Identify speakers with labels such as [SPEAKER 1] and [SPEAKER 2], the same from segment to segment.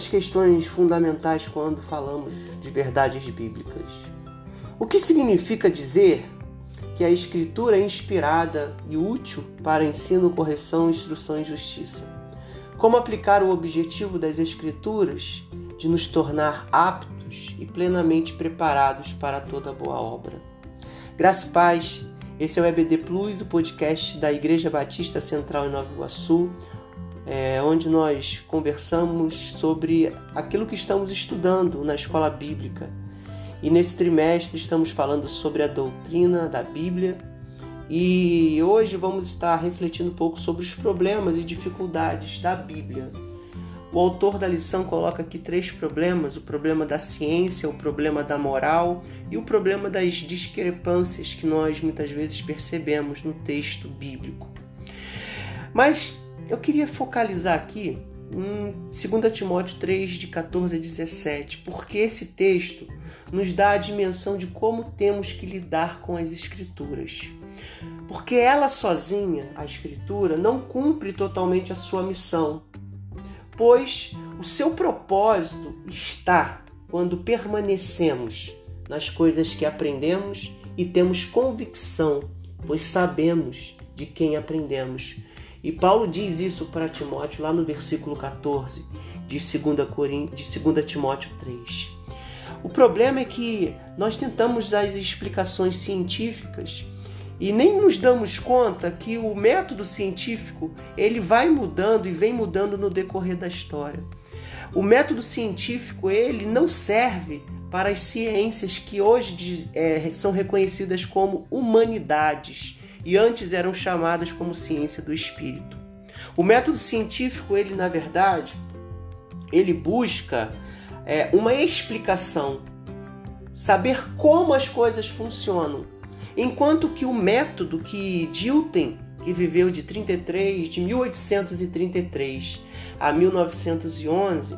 [SPEAKER 1] muitas questões fundamentais quando falamos de verdades bíblicas. O que significa dizer que a Escritura é inspirada e útil para ensino, correção, instrução e justiça? Como aplicar o objetivo das Escrituras de nos tornar aptos e plenamente preparados para toda boa obra? Graça e paz, esse é o EBD Plus, o podcast da Igreja Batista Central em Nova Iguaçu, é, onde nós conversamos sobre aquilo que estamos estudando na escola bíblica. E nesse trimestre estamos falando sobre a doutrina da Bíblia e hoje vamos estar refletindo um pouco sobre os problemas e dificuldades da Bíblia. O autor da lição coloca aqui três problemas: o problema da ciência, o problema da moral e o problema das discrepâncias que nós muitas vezes percebemos no texto bíblico. Mas eu queria focalizar aqui em 2 Timóteo 3, de 14 a 17, porque esse texto nos dá a dimensão de como temos que lidar com as Escrituras. Porque ela sozinha, a Escritura, não cumpre totalmente a sua missão, pois o seu propósito está quando permanecemos nas coisas que aprendemos e temos convicção, pois sabemos de quem aprendemos e Paulo diz isso para Timóteo lá no versículo 14 de 2, Corim, de 2 Timóteo 3. O problema é que nós tentamos as explicações científicas e nem nos damos conta que o método científico ele vai mudando e vem mudando no decorrer da história. O método científico ele não serve para as ciências que hoje é, são reconhecidas como humanidades e antes eram chamadas como ciência do espírito. O método científico, ele na verdade, ele busca é, uma explicação, saber como as coisas funcionam, enquanto que o método que Dilton, que viveu de 33, de 1833 a 1911,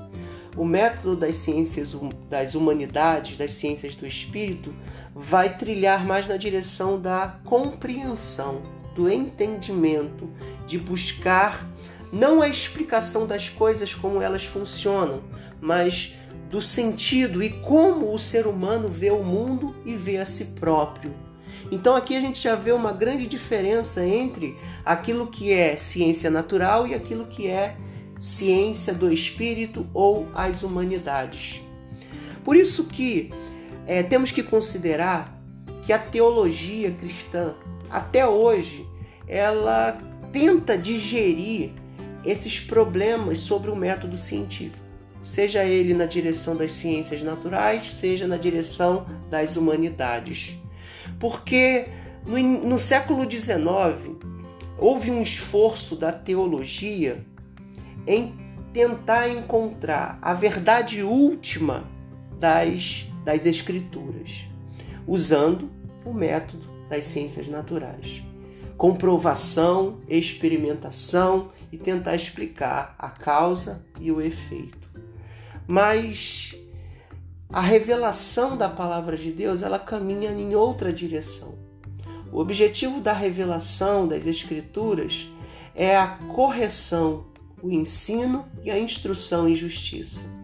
[SPEAKER 1] o método das ciências das humanidades, das ciências do espírito, vai trilhar mais na direção da compreensão, do entendimento, de buscar não a explicação das coisas como elas funcionam, mas do sentido e como o ser humano vê o mundo e vê a si próprio. Então aqui a gente já vê uma grande diferença entre aquilo que é ciência natural e aquilo que é ciência do espírito ou as humanidades. Por isso que é, temos que considerar que a teologia cristã, até hoje, ela tenta digerir esses problemas sobre o método científico, seja ele na direção das ciências naturais, seja na direção das humanidades. Porque no, no século XIX houve um esforço da teologia em tentar encontrar a verdade última das das Escrituras, usando o método das ciências naturais. Comprovação, experimentação e tentar explicar a causa e o efeito. Mas a revelação da palavra de Deus, ela caminha em outra direção. O objetivo da revelação das escrituras é a correção, o ensino e a instrução em justiça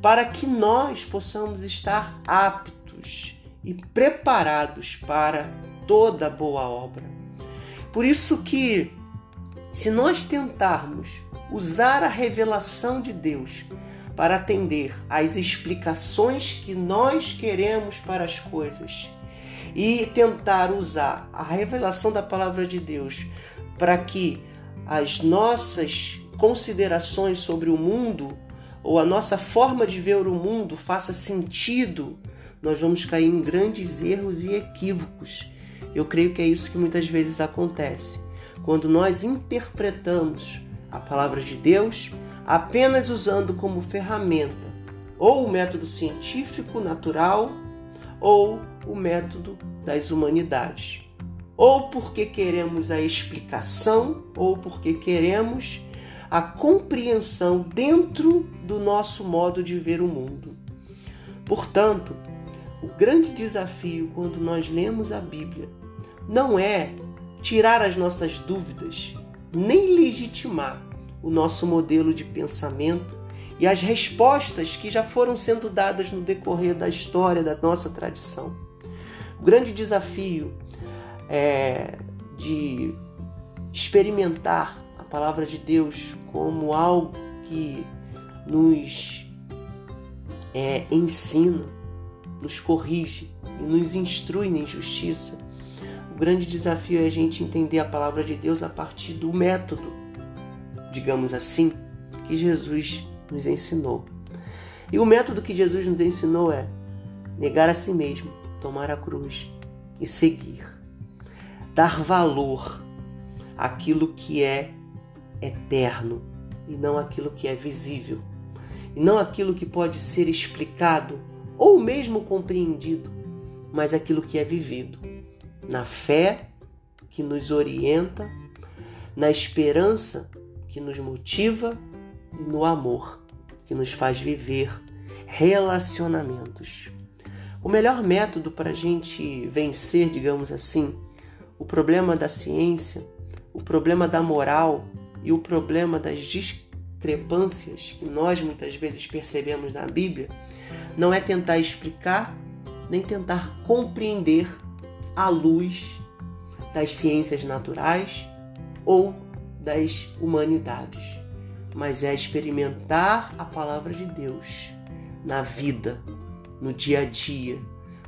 [SPEAKER 1] para que nós possamos estar aptos e preparados para toda boa obra. Por isso que se nós tentarmos usar a revelação de Deus para atender às explicações que nós queremos para as coisas e tentar usar a revelação da palavra de Deus para que as nossas considerações sobre o mundo ou a nossa forma de ver o mundo faça sentido, nós vamos cair em grandes erros e equívocos. Eu creio que é isso que muitas vezes acontece. Quando nós interpretamos a palavra de Deus apenas usando como ferramenta ou o método científico natural ou o método das humanidades. Ou porque queremos a explicação ou porque queremos a compreensão dentro do nosso modo de ver o mundo. Portanto, o grande desafio quando nós lemos a Bíblia não é tirar as nossas dúvidas, nem legitimar o nosso modelo de pensamento e as respostas que já foram sendo dadas no decorrer da história da nossa tradição. O grande desafio é de experimentar a palavra de Deus como algo que nos é, ensina, nos corrige e nos instrui na justiça. O grande desafio é a gente entender a palavra de Deus a partir do método, digamos assim, que Jesus nos ensinou. E o método que Jesus nos ensinou é negar a si mesmo, tomar a cruz e seguir. Dar valor àquilo que é eterno e não aquilo que é visível. E não aquilo que pode ser explicado ou mesmo compreendido, mas aquilo que é vivido. Na fé que nos orienta, na esperança que nos motiva e no amor que nos faz viver relacionamentos. O melhor método para a gente vencer, digamos assim, o problema da ciência, o problema da moral e o problema das discrepâncias que nós muitas vezes percebemos na Bíblia não é tentar explicar nem tentar compreender à luz das ciências naturais ou das humanidades mas é experimentar a palavra de Deus na vida, no dia a dia.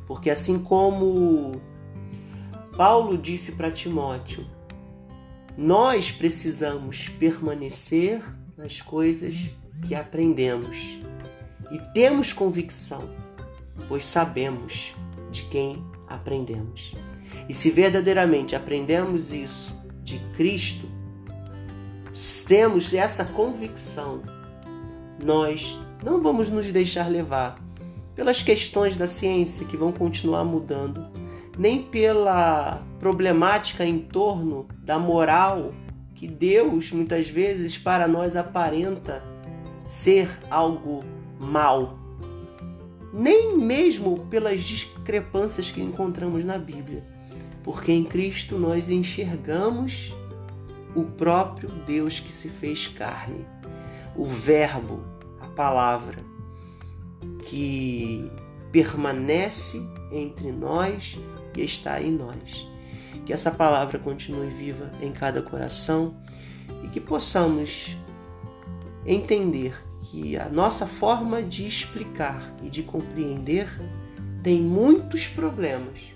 [SPEAKER 1] Porque assim como Paulo disse para Timóteo, nós precisamos permanecer nas coisas que aprendemos e temos convicção, pois sabemos de quem aprendemos. E se verdadeiramente aprendemos isso de Cristo, temos essa convicção, nós não vamos nos deixar levar pelas questões da ciência que vão continuar mudando, nem pela problemática em torno da moral que Deus muitas vezes para nós aparenta ser algo mal, nem mesmo pelas discrepâncias que encontramos na Bíblia, porque em Cristo nós enxergamos o próprio Deus que se fez carne, o Verbo, a palavra, que permanece entre nós e está em nós. Que essa palavra continue viva em cada coração e que possamos entender que a nossa forma de explicar e de compreender tem muitos problemas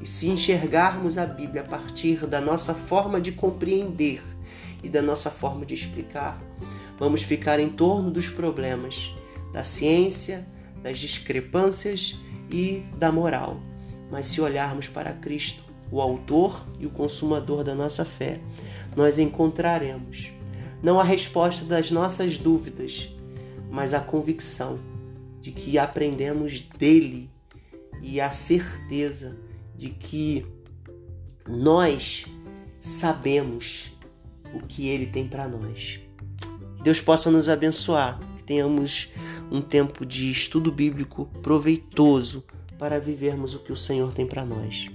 [SPEAKER 1] e se enxergarmos a Bíblia a partir da nossa forma de compreender e da nossa forma de explicar, vamos ficar em torno dos problemas da ciência, das discrepâncias e da moral. Mas se olharmos para Cristo, o autor e o consumador da nossa fé, nós encontraremos não a resposta das nossas dúvidas, mas a convicção de que aprendemos dele e a certeza de que nós sabemos o que Ele tem para nós. Que Deus possa nos abençoar, que tenhamos um tempo de estudo bíblico proveitoso para vivermos o que o Senhor tem para nós.